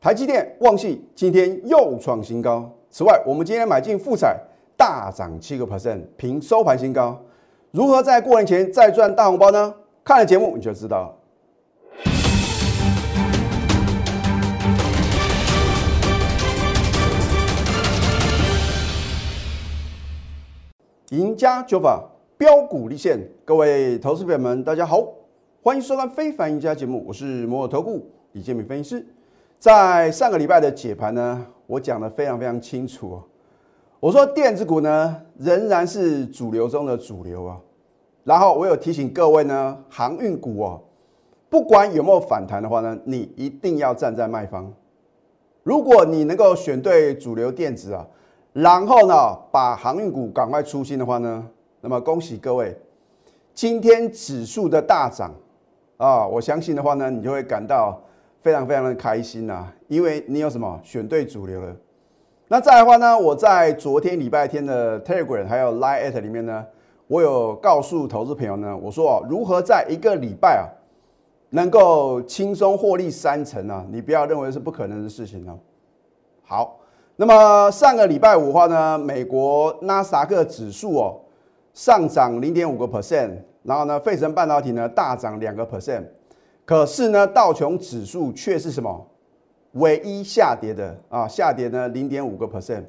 台积电旺系今天又创新高。此外，我们今天买进富彩大涨七个 percent，平收盘新高。如何在过年前再赚大红包呢？看了节目你就知道了。赢家九法标股立现，各位投资朋友们，大家好，欢迎收看《非凡赢家》节目，我是摩尔投顾李建明分析师。在上个礼拜的解盘呢，我讲的非常非常清楚哦。我说电子股呢仍然是主流中的主流啊。然后我有提醒各位呢，航运股哦，不管有没有反弹的话呢，你一定要站在卖方。如果你能够选对主流电子啊。然后呢，把航运股赶快出新的话呢，那么恭喜各位，今天指数的大涨啊，我相信的话呢，你就会感到非常非常的开心呐，因为你有什么选对主流了。那再来的话呢，我在昨天礼拜天的 Telegram 还有 Line at 里面呢，我有告诉投资朋友呢，我说哦，如何在一个礼拜啊，能够轻松获利三成啊，你不要认为是不可能的事情哦。好。那么上个礼拜五的话呢，美国纳斯达克指数哦上涨零点五个 percent，然后呢，费城半导体呢大涨两个 percent，可是呢，道琼指数却是什么唯一下跌的啊？下跌呢零点五个 percent，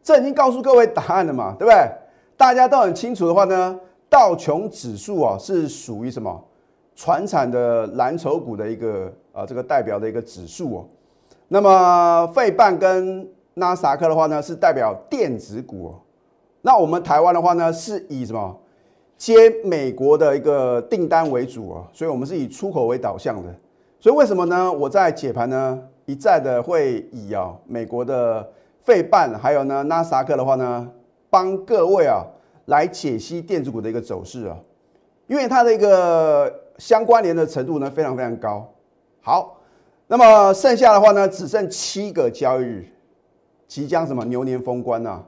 这已经告诉各位答案了嘛，对不对？大家都很清楚的话呢，道琼指数啊是属于什么传产的蓝筹股的一个啊这个代表的一个指数哦，那么费半跟纳斯达克的话呢，是代表电子股哦。那我们台湾的话呢，是以什么接美国的一个订单为主啊，所以我们是以出口为导向的。所以为什么呢？我在解盘呢，一再的会以啊美国的费半，还有呢纳斯克的话呢，帮各位啊来解析电子股的一个走势啊，因为它的一个相关联的程度呢非常非常高。好，那么剩下的话呢，只剩七个交易日。即将什么牛年封关啊？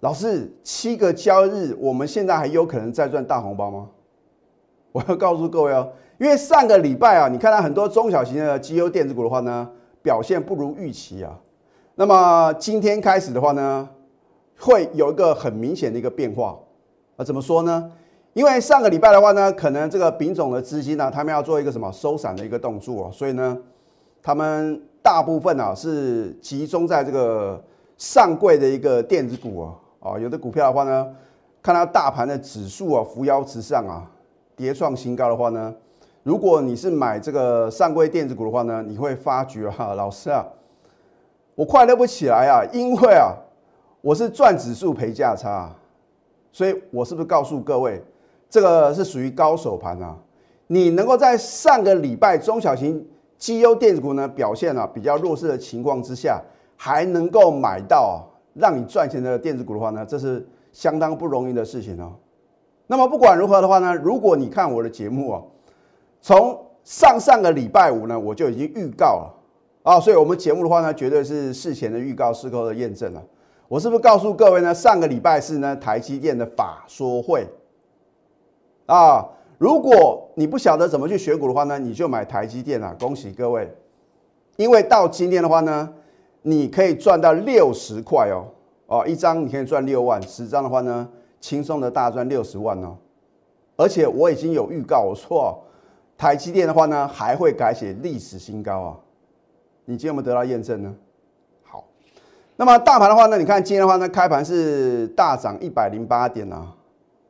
老师，七个交易日，我们现在还有可能再赚大红包吗？我要告诉各位哦，因为上个礼拜啊，你看到很多中小型的绩优电子股的话呢，表现不如预期啊。那么今天开始的话呢，会有一个很明显的一个变化啊。怎么说呢？因为上个礼拜的话呢，可能这个丙种的资金呢，他们要做一个什么收散的一个动作啊，所以呢，他们。大部分啊是集中在这个上柜的一个电子股啊，啊有的股票的话呢，看到大盘的指数啊扶摇直上啊，跌创新高的话呢，如果你是买这个上柜电子股的话呢，你会发觉哈，老师啊，我快乐不起来啊，因为啊我是赚指数赔价差，所以我是不是告诉各位，这个是属于高手盘啊？你能够在上个礼拜中小型。绩优电子股呢表现啊比较弱势的情况之下，还能够买到让你赚钱的电子股的话呢，这是相当不容易的事情哦。那么不管如何的话呢，如果你看我的节目啊，从上上个礼拜五呢我就已经预告了啊，所以我们节目的话呢，绝对是事前的预告，事后的验证了。我是不是告诉各位呢？上个礼拜是呢台积电的法说会啊。如果你不晓得怎么去选股的话呢，你就买台积电啊！恭喜各位，因为到今天的话呢，你可以赚到六十块哦哦，一张你可以赚六万，十张的话呢，轻松的大赚六十万哦。而且我已经有预告，我说台积电的话呢，还会改写历史新高啊！你今天有没有得到验证呢？好，那么大盘的话呢，你看今天的话呢，开盘是大涨一百零八点啊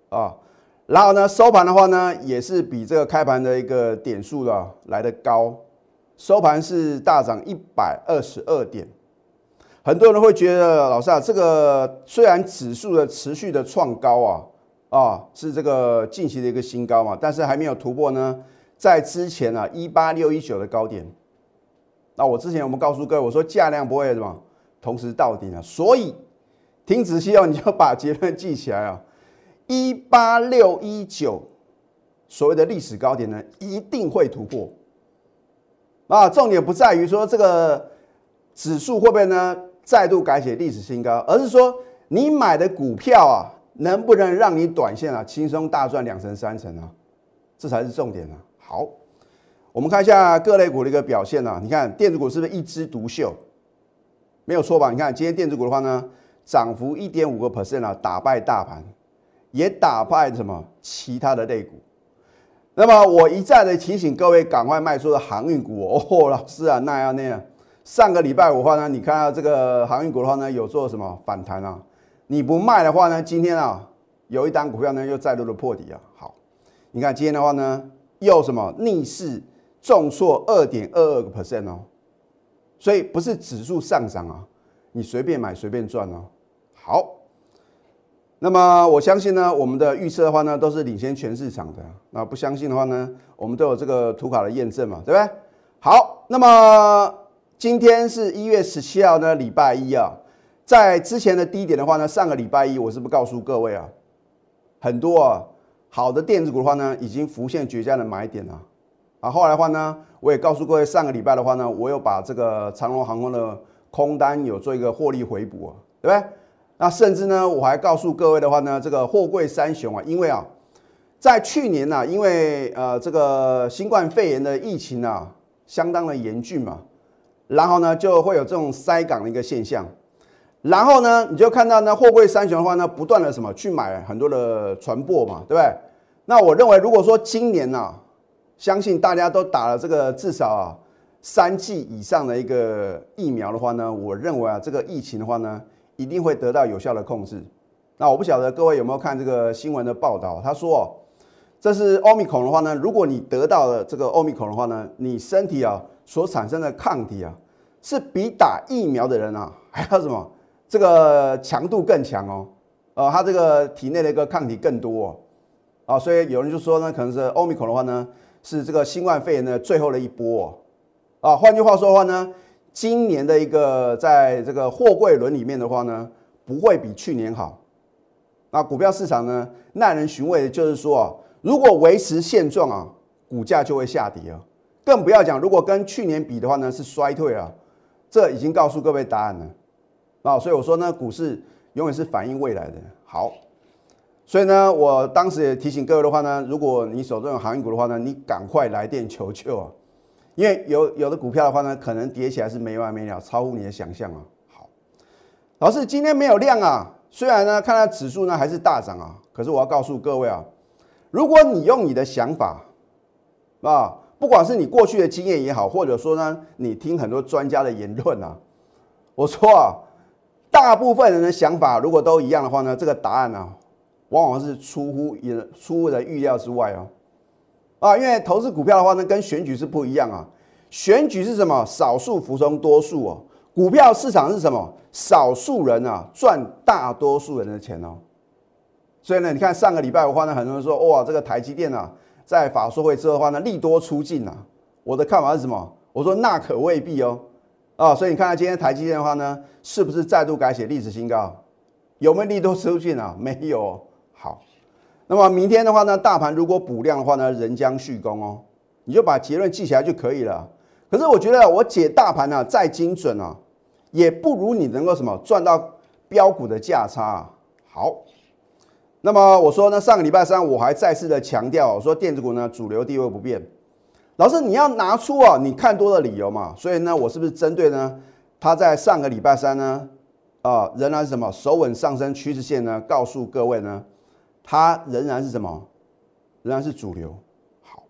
啊。然后呢，收盘的话呢，也是比这个开盘的一个点数的来的高，收盘是大涨一百二十二点。很多人会觉得，老师啊，这个虽然指数的持续的创高啊，啊是这个近期的一个新高嘛，但是还没有突破呢，在之前啊一八六一九的高点。那我之前我们告诉各位，我说价量不会什么同时到顶啊，所以听仔细哦，你就把结论记起来啊。一八六一九，所谓的历史高点呢，一定会突破。啊，重点不在于说这个指数会不会呢再度改写历史新高，而是说你买的股票啊，能不能让你短线啊轻松大赚两成三成啊？这才是重点啊。好，我们看一下各类股的一个表现啊，你看电子股是不是一枝独秀？没有错吧？你看今天电子股的话呢，涨幅一点五个 percent 啊，打败大盘，也打败什么其他的类股。那么我一再的提醒各位赶快卖出的航运股哦，老师啊，那样那样。上个礼拜五的话呢，你看到这个航运股的话呢，有做什么反弹啊？你不卖的话呢，今天啊，有一单股票呢又再度的破底啊。好，你看今天的话呢，又什么逆势重挫二点二二个 percent 哦。所以不是指数上涨啊，你随便买随便赚哦。好。那么我相信呢，我们的预测的话呢，都是领先全市场的。那不相信的话呢，我们都有这个图卡的验证嘛，对不对？好，那么今天是一月十七号呢，礼拜一啊，在之前的低点的话呢，上个礼拜一我是不是告诉各位啊，很多啊好的电子股的话呢，已经浮现绝佳的买点了啊。后来的话呢，我也告诉各位，上个礼拜的话呢，我有把这个长龙航空的空单有做一个获利回补啊，对不对？那甚至呢，我还告诉各位的话呢，这个货柜三雄啊，因为啊，在去年呢，因为呃这个新冠肺炎的疫情啊，相当的严峻嘛，然后呢就会有这种塞港的一个现象，然后呢你就看到呢货柜三雄的话呢，不断的什么去买很多的船舶嘛，对不对？那我认为如果说今年呢，相信大家都打了这个至少啊三剂以上的一个疫苗的话呢，我认为啊这个疫情的话呢。一定会得到有效的控制。那我不晓得各位有没有看这个新闻的报道？他说哦，这是奥密克戎的话呢，如果你得到了这个奥密克戎的话呢，你身体啊所产生的抗体啊，是比打疫苗的人啊 还要什么？这个强度更强哦。呃，他这个体内的一个抗体更多哦。啊，所以有人就说呢，可能是欧米孔的话呢，是这个新冠肺炎的最后的一波哦。啊，换句话说的话呢？今年的一个在这个货柜轮里面的话呢，不会比去年好。那股票市场呢，耐人寻味的就是说啊，如果维持现状啊，股价就会下跌啊。更不要讲，如果跟去年比的话呢，是衰退啊。这已经告诉各位答案了啊。所以我说呢，股市永远是反映未来的。好，所以呢，我当时也提醒各位的话呢，如果你手中有航运股的话呢，你赶快来电求救啊。因为有有的股票的话呢，可能跌起来是没完没了，超乎你的想象啊。好，老师今天没有量啊，虽然呢看到指数呢还是大涨啊，可是我要告诉各位啊，如果你用你的想法啊，不管是你过去的经验也好，或者说呢你听很多专家的言论啊，我说啊，大部分人的想法如果都一样的话呢，这个答案呢，往往是出乎也出乎的预料之外哦。啊，因为投资股票的话呢，跟选举是不一样啊。选举是什么？少数服从多数哦。股票市场是什么？少数人啊赚大多数人的钱哦。所以呢，你看上个礼拜的话呢，很多人说哇，这个台积电啊，在法说会之后的话呢，利多出尽啊。我的看法是什么？我说那可未必哦。啊，所以你看看今天台积电的话呢，是不是再度改写历史新高？有没有利多出尽啊？没有。好。那么明天的话呢，大盘如果补量的话呢，仍将续攻哦，你就把结论记起来就可以了。可是我觉得我解大盘呢再精准啊，也不如你能够什么赚到标股的价差。好，那么我说呢，上个礼拜三我还再次的强调说，电子股呢主流地位不变。老师你要拿出啊你看多的理由嘛，所以呢我是不是针对呢，它在上个礼拜三呢啊仍然是什么手稳上升趋势线呢，告诉各位呢？它仍然是什么？仍然是主流。好，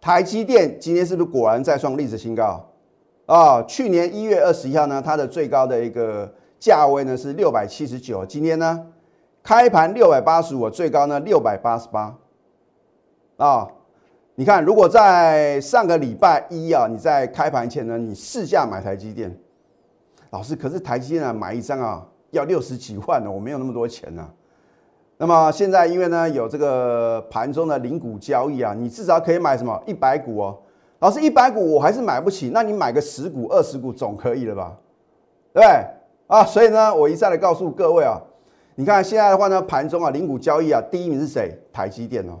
台积电今天是不是果然再创历史新高啊？去年一月二十一号呢，它的最高的一个价位呢是六百七十九，今天呢开盘六百八十五，最高呢六百八十八。啊，你看，如果在上个礼拜一啊，你在开盘前呢，你试价买台积电，老师，可是台积电啊，买一张啊要六十几万呢，我没有那么多钱呢。那么现在因为呢有这个盘中的零股交易啊，你至少可以买什么一百股哦。老师一百股我还是买不起，那你买个十股二十股总可以了吧？对不对啊？所以呢，我一再的告诉各位啊，你看现在的话呢，盘中啊零股交易啊，第一名是谁？台积电哦。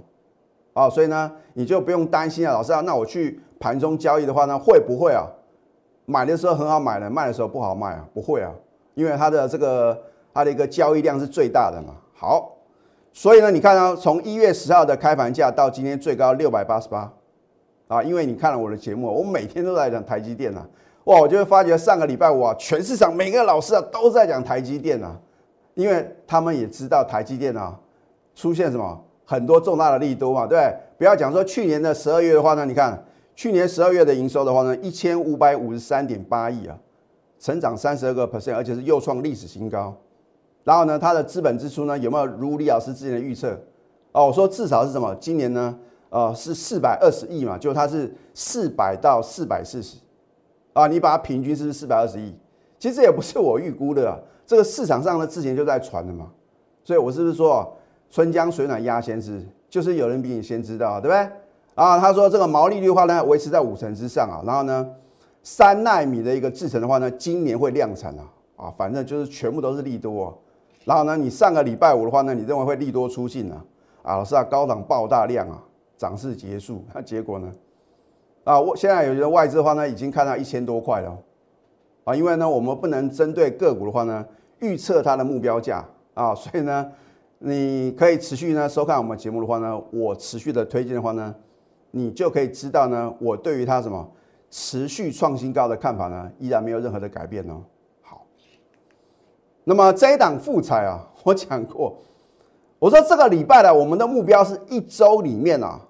啊，所以呢你就不用担心啊，老师啊，那我去盘中交易的话呢，会不会啊？买的时候很好买的，卖的时候不好卖啊？不会啊，因为它的这个它的一个交易量是最大的嘛。好。所以呢，你看啊，从一月十号的开盘价到今天最高六百八十八，啊，因为你看了我的节目，我每天都在讲台积电啊，哇，我就会发觉上个礼拜五啊，全市场每个老师啊都在讲台积电啊，因为他们也知道台积电啊出现什么很多重大的利多嘛，对不？要讲说去年的十二月的话呢，你看去年十二月的营收的话呢，一千五百五十三点八亿啊，成长三十二个 percent，而且是又创历史新高。然后呢，它的资本支出呢有没有如李老师之前的预测？哦，我说至少是什么？今年呢？呃，是四百二十亿嘛，就它是四百到四百四十，啊，你把它平均是四百二十亿？其实也不是我预估的，这个市场上呢之前就在传的嘛，所以我是不是说春江水暖鸭先知，就是有人比你先知道，对不对？啊，他说这个毛利率的话呢维持在五成之上啊，然后呢三纳米的一个制程的话呢今年会量产啊，啊，反正就是全部都是利多，然后呢你上个礼拜五的话呢你认为会利多出尽啊？啊，老师啊，高档爆大量啊！涨势结束，那结果呢？啊，我现在有些外资的话呢，已经看到一千多块了，啊，因为呢，我们不能针对个股的话呢，预测它的目标价啊，所以呢，你可以持续呢收看我们节目的话呢，我持续的推荐的话呢，你就可以知道呢，我对于它什么持续创新高的看法呢，依然没有任何的改变哦。好，那么这一档复彩啊，我讲过，我说这个礼拜呢，我们的目标是一周里面啊。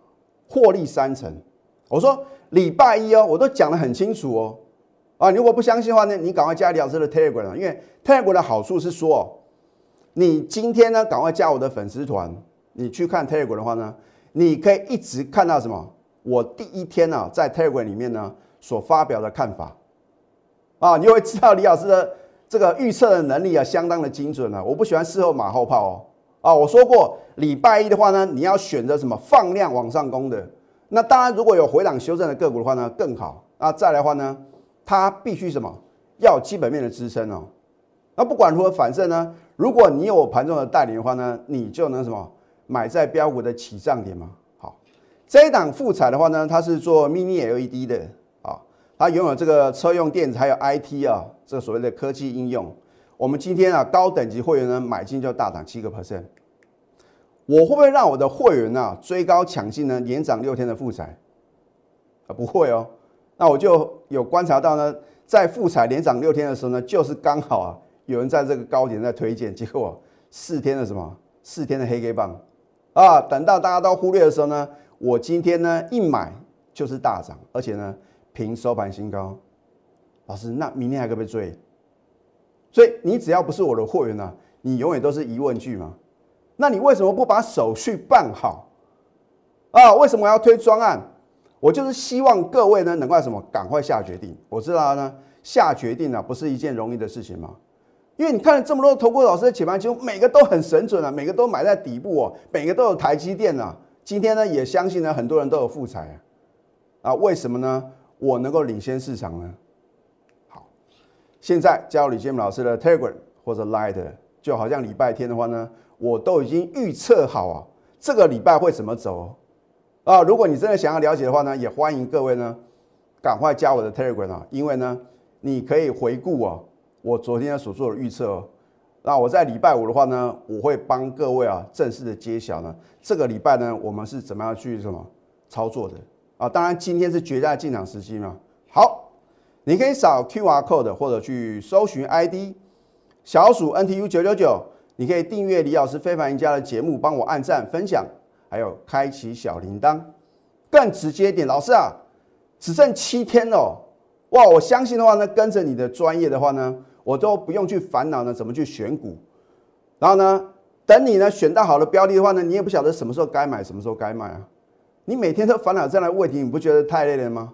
获利三成，我说礼拜一哦，我都讲得很清楚哦，啊，如果不相信的话呢，你赶快加李老师的 Telegram，因为 Telegram 的好处是说，你今天呢赶快加我的粉丝团，你去看 Telegram 的话呢，你可以一直看到什么？我第一天呢在 Telegram 里面呢所发表的看法，啊，你会知道李老师的这个预测的能力啊相当的精准啊，我不喜欢事后马后炮哦。啊，我说过礼拜一的话呢，你要选择什么放量往上攻的。那当然，如果有回档修正的个股的话呢，更好。那再来的话呢，它必须什么要基本面的支撑哦。那不管如何，反正呢，如果你有盘中的带领的话呢，你就能什么买在标股的起涨点嘛。好，这一档富彩的话呢，它是做 Mini LED 的啊，它拥有这个车用电子还有 IT 啊，这个所谓的科技应用。我们今天啊，高等级会员呢买进就大涨七个 percent，我会不会让我的会员呢追高抢进呢？连涨六天的富彩啊，不会哦。那我就有观察到呢，在富彩连涨六天的时候呢，就是刚好啊，有人在这个高点在推荐，结果四天的什么四天的黑 K 棒啊，等到大家都忽略的时候呢，我今天呢一买就是大涨，而且呢平收盘新高。老师，那明天还可不可以追？所以你只要不是我的货源呢，你永远都是疑问句嘛？那你为什么不把手续办好啊？为什么要推专案？我就是希望各位呢能够什么赶快下决定。我知道呢，下决定呢不是一件容易的事情嘛，因为你看了这么多投顾老师的解盘，几乎每个都很神准啊，每个都买在底部哦，每个都有台积电啊。今天呢也相信呢很多人都有富彩啊，啊为什么呢？我能够领先市场呢？好现在加入李建明老师的 Telegram 或者 Light，就好像礼拜天的话呢，我都已经预测好啊，这个礼拜会怎么走啊？如果你真的想要了解的话呢，也欢迎各位呢，赶快加我的 Telegram 啊，因为呢，你可以回顾啊，我昨天所做的预测。哦那我在礼拜五的话呢，我会帮各位啊正式的揭晓呢，这个礼拜呢，我们是怎么样去什么操作的啊？当然今天是绝佳进场时机嘛。好。你可以扫 Q R code 或者去搜寻 ID 小鼠 N T U 九九九，你可以订阅李老师非凡赢家的节目，帮我按赞分享，还有开启小铃铛。更直接一点，老师啊，只剩七天了，哇！我相信的话呢，跟着你的专业的话呢，我都不用去烦恼呢怎么去选股，然后呢，等你呢选到好的标的的话呢，你也不晓得什么时候该买，什么时候该卖啊。你每天都烦恼这样的问题，你不觉得太累了吗？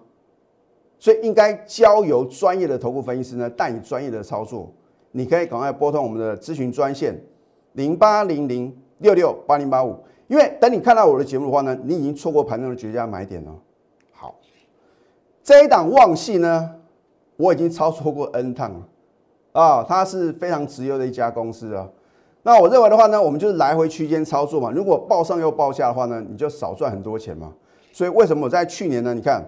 所以应该交由专业的投顾分析师呢带你专业的操作。你可以赶快拨通我们的咨询专线零八零零六六八零八五，因为等你看到我的节目的话呢，你已经错过盘中的绝佳买点了。好，这一档旺系呢，我已经操作过 N 趟了啊，它是非常直优的一家公司啊。那我认为的话呢，我们就是来回区间操作嘛。如果报上又报下的话呢，你就少赚很多钱嘛。所以为什么我在去年呢？你看。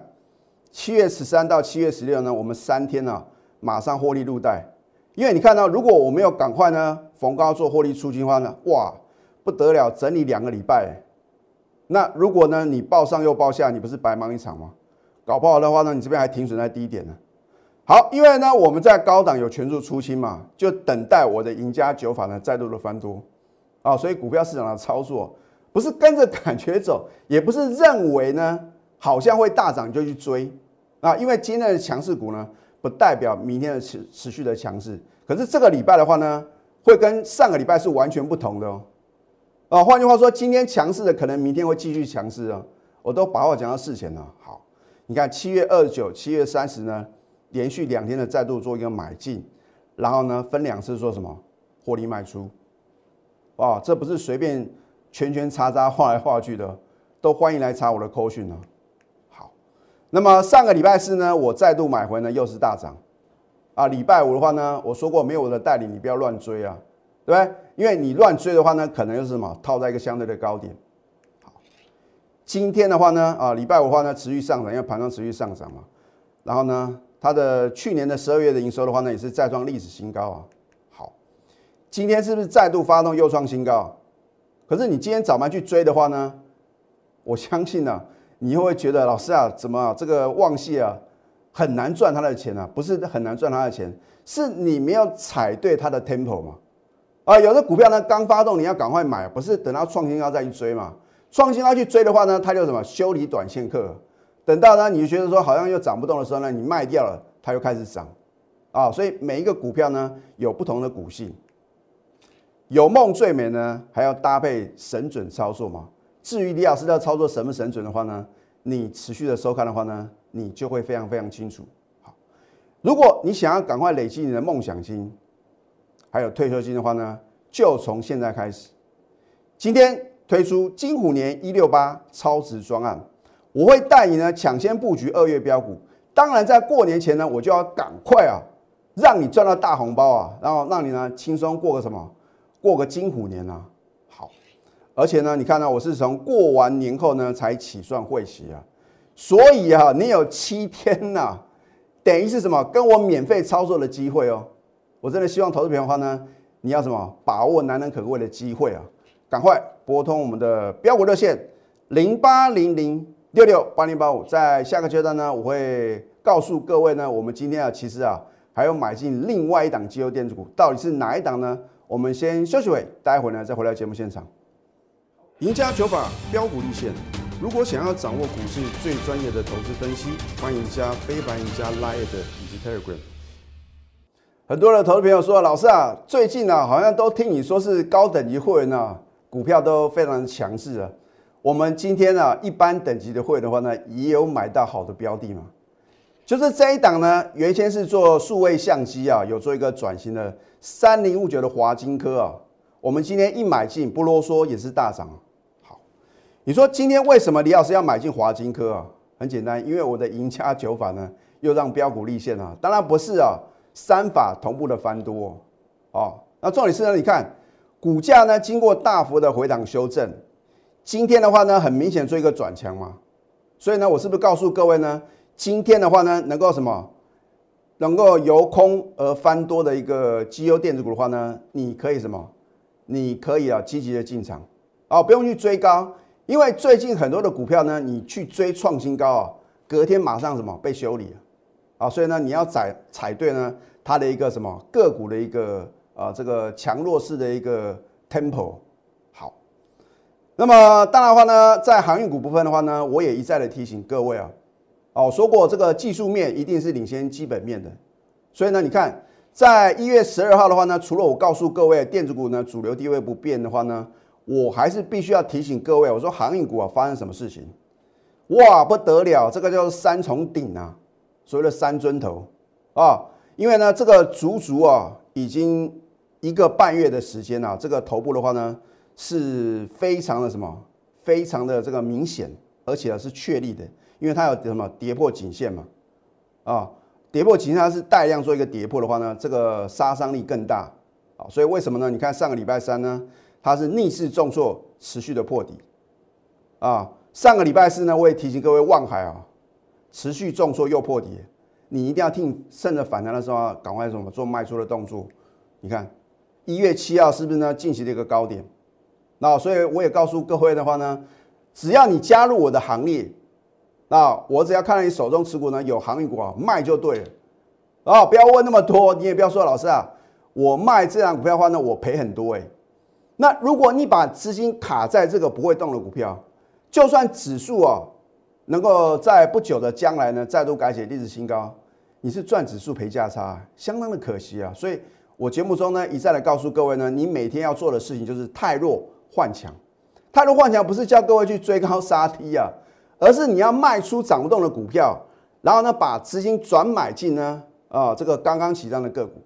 七月十三到七月十六呢，我们三天呢马上获利入袋，因为你看到，如果我没有赶快呢逢高做获利出金的话呢，哇不得了，整理两个礼拜。那如果呢你报上又报下，你不是白忙一场吗？搞不好的话呢，你这边还停损在低点呢。好，因为呢我们在高档有全数出清嘛，就等待我的赢家九法呢再度的翻多啊。所以股票市场的操作不是跟着感觉走，也不是认为呢好像会大涨就去追啊。因为今天的强势股呢，不代表明天的持持续的强势。可是这个礼拜的话呢，会跟上个礼拜是完全不同的哦。啊，换句话说，今天强势的可能明天会继续强势啊。我都把话讲到事前了。好，你看七月二十九、七月三十呢，连续两天的再度做一个买进，然后呢分两次做什么获利卖出。哇，这不是随便圈圈叉叉画来画去的，都欢迎来查我的扣讯呢。好，那么上个礼拜四呢，我再度买回呢，又是大涨。啊，礼拜五的话呢，我说过没有我的带领，你不要乱追啊，对不对？因为你乱追的话呢，可能又是什么套在一个相对的高点。好，今天的话呢，啊，礼拜五的话呢，持续上涨，因为盘中持续上涨嘛。然后呢，它的去年的十二月的营收的话呢，也是再创历史新高啊。好，今天是不是再度发动又创新高？可是你今天早盘去追的话呢，我相信呢，你又会觉得老师啊，怎么这个旺系啊？很难赚他的钱啊，不是很难赚他的钱，是你没有踩对他的 temple 嘛？啊，有的股票呢刚发动，你要赶快买，不是等到创新高再去追嘛？创新高去追的话呢，它就什么修理短线客，等到呢你觉得说好像又涨不动的时候呢，你卖掉了，它又开始涨啊。所以每一个股票呢有不同的股性，有梦最美呢，还要搭配神准操作嘛。至于李老师要操作什么神准的话呢，你持续的收看的话呢？你就会非常非常清楚。好，如果你想要赶快累积你的梦想金，还有退休金的话呢，就从现在开始。今天推出金虎年一六八超值专案，我会带你呢抢先布局二月标股。当然，在过年前呢，我就要赶快啊，让你赚到大红包啊，然后让你呢轻松过个什么，过个金虎年啊。好，而且呢，你看到我是从过完年后呢才起算会息啊。所以啊，你有七天呐，等于是什么？跟我免费操作的机会哦。我真的希望投资朋友的话呢，你要什么？把握难能可贵的机会啊！赶快拨通我们的标股热线零八零零六六八零八五。在下个阶段呢，我会告诉各位呢，我们今天啊，其实啊，还有买进另外一档机油电子股，到底是哪一档呢？我们先休息会，待会呢再回来节目现场。赢家九法标股立线。如果想要掌握股市最专业的投资分析，欢迎加非凡、加 Line 以及 Telegram。很多的投资朋友说：“老师啊，最近呢，好像都听你说是高等级会员呢，股票都非常强势啊。我们今天呢，一般等级的会员的话呢，也有买到好的标的嘛。就是这一档呢，原先是做数位相机啊，有做一个转型的三零五九的华金科啊。我们今天一买进，不啰嗦，也是大涨。”好你说今天为什么李老师要买进华金科啊？很简单，因为我的赢家九法呢，又让标股立现啊。当然不是啊，三法同步的翻多哦。那重点是呢，你看股价呢经过大幅的回档修正，今天的话呢，很明显做一个转强嘛。所以呢，我是不是告诉各位呢，今天的话呢，能够什么，能够由空而翻多的一个绩优电子股的话呢，你可以什么？你可以啊，积极的进场哦，不用去追高。因为最近很多的股票呢，你去追创新高啊，隔天马上什么被修理啊，所以呢，你要踩踩对呢，它的一个什么个股的一个啊这个强弱势的一个 tempo 好。那么当然的话呢，在航运股部分的话呢，我也一再的提醒各位啊，哦说过这个技术面一定是领先基本面的，所以呢，你看在一月十二号的话呢，除了我告诉各位电子股呢主流地位不变的话呢。我还是必须要提醒各位，我说航运股啊，发生什么事情？哇，不得了，这个叫三重顶啊，所谓的三尊头啊，因为呢，这个足足啊，已经一个半月的时间啊，这个头部的话呢，是非常的什么，非常的这个明显，而且呢是确立的，因为它有什么跌破颈线嘛，啊，跌破颈线它是带量做一个跌破的话呢，这个杀伤力更大啊，所以为什么呢？你看上个礼拜三呢？它是逆势重挫，持续的破底啊！上个礼拜四呢，我也提醒各位，望海啊，持续重挫又破底，你一定要听趁着反弹的时候，赶快什么做卖出的动作。你看一月七号是不是呢？进行了一个高点，那所以我也告诉各位的话呢，只要你加入我的行列那我只要看到你手中持股呢有航运股啊，卖就对了。哦，不要问那么多，你也不要说老师啊，我卖这张股票的话呢，我赔很多哎。那如果你把资金卡在这个不会动的股票，就算指数啊能够在不久的将来呢再度改写历史新高，你是赚指数赔价差，相当的可惜啊。所以我节目中呢一再的告诉各位呢，你每天要做的事情就是太弱换强。太弱换强不是叫各位去追高杀低啊，而是你要卖出涨不动的股票，然后呢把资金转买进呢。啊，这个刚刚起涨的个股，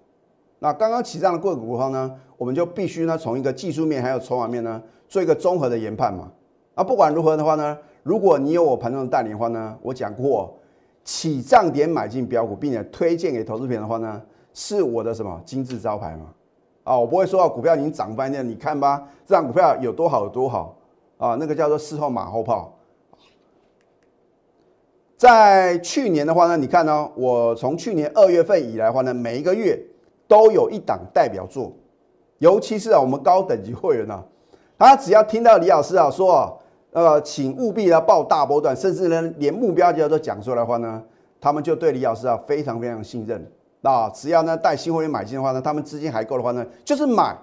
那刚刚起涨的个股的话呢，我们就必须呢从一个技术面还有筹码面呢做一个综合的研判嘛。啊，不管如何的话呢，如果你有我盘中的代理的话呢，我讲过起涨点买进标股，并且推荐给投资品的话呢，是我的什么金字招牌嘛。啊，我不会说股票已经涨翻天，你看吧，这张股票有多好有多好啊，那个叫做事后马后炮。在去年的话呢，你看呢，我从去年二月份以来的话呢，每一个月都有一档代表作，尤其是啊，我们高等级会员啊，他只要听到李老师啊说啊，呃，请务必要报大波段，甚至呢连目标价都讲出来的话呢，他们就对李老师啊非常非常信任。那只要呢带新会员买进的话呢，他们资金还够的话呢，就是买，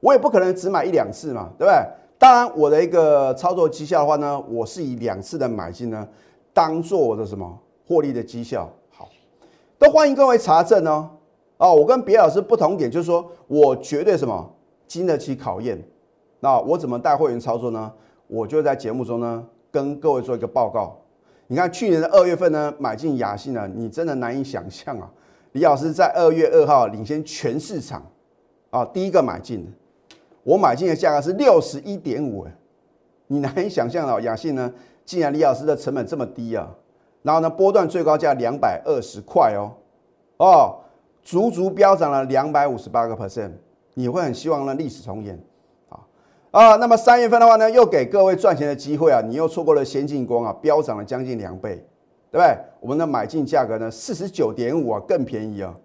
我也不可能只买一两次嘛，对不对？当然我的一个操作绩效的话呢，我是以两次的买进呢。当做我的什么获利的绩效好，都欢迎各位查证哦。哦，我跟别老师不同点就是说我绝对什么经得起考验。那我怎么带会员操作呢？我就在节目中呢跟各位做一个报告。你看去年的二月份呢买进雅信呢，你真的难以想象啊。李老师在二月二号领先全市场啊，第一个买进的，我买进的价格是六十一点五你难以想象啊，雅信呢？既然李老师的成本这么低啊，然后呢，波段最高价两百二十块哦，哦，足足飙涨了两百五十八个 percent，你会很希望呢历史重演啊，那么三月份的话呢，又给各位赚钱的机会啊，你又错过了先进光啊，飙涨了将近两倍，对不对？我们的买进价格呢四十九点五啊，更便宜啊。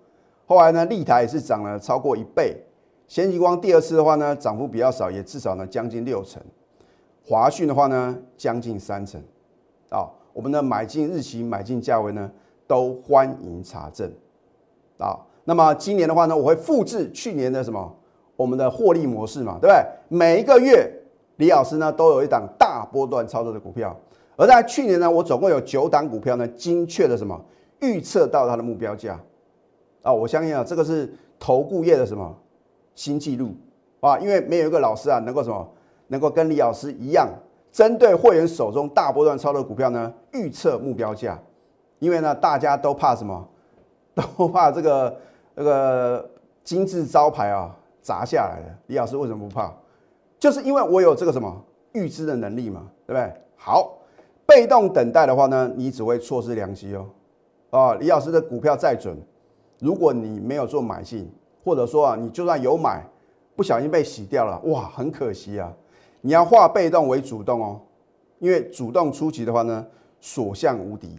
后来呢，立台也是涨了超过一倍，先进光第二次的话呢，涨幅比较少，也至少呢将近六成。华讯的话呢，将近三成，啊，我们的买进日期、买进价位呢，都欢迎查证，啊，那么今年的话呢，我会复制去年的什么，我们的获利模式嘛，对不对？每一个月，李老师呢都有一档大波段操作的股票，而在去年呢，我总共有九档股票呢，精确的什么预测到它的目标价，啊，我相信啊，这个是投顾业的什么新纪录啊，因为没有一个老师啊能够什么。能够跟李老师一样，针对会员手中大波段操作股票呢，预测目标价。因为呢，大家都怕什么？都怕这个这个金字招牌啊砸下来了。李老师为什么不怕？就是因为我有这个什么预知的能力嘛，对不对？好，被动等待的话呢，你只会错失良机哦。啊，李老师的股票再准，如果你没有做买进，或者说啊，你就算有买，不小心被洗掉了，哇，很可惜啊。你要化被动为主动哦，因为主动出击的话呢，所向无敌。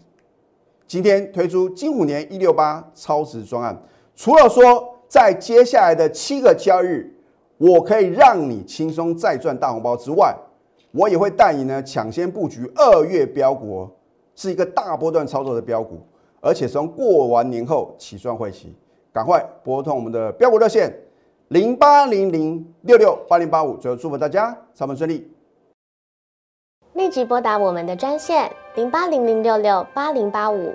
今天推出金虎年一六八超值专案，除了说在接下来的七个交易日，我可以让你轻松再赚大红包之外，我也会带你呢抢先布局二月标股，是一个大波段操作的标股，而且从过完年后起算会期，赶快拨通我们的标股热线。零八零零六六八零八五，最后祝福大家上班顺利。立即拨打我们的专线零八零零六六八零八五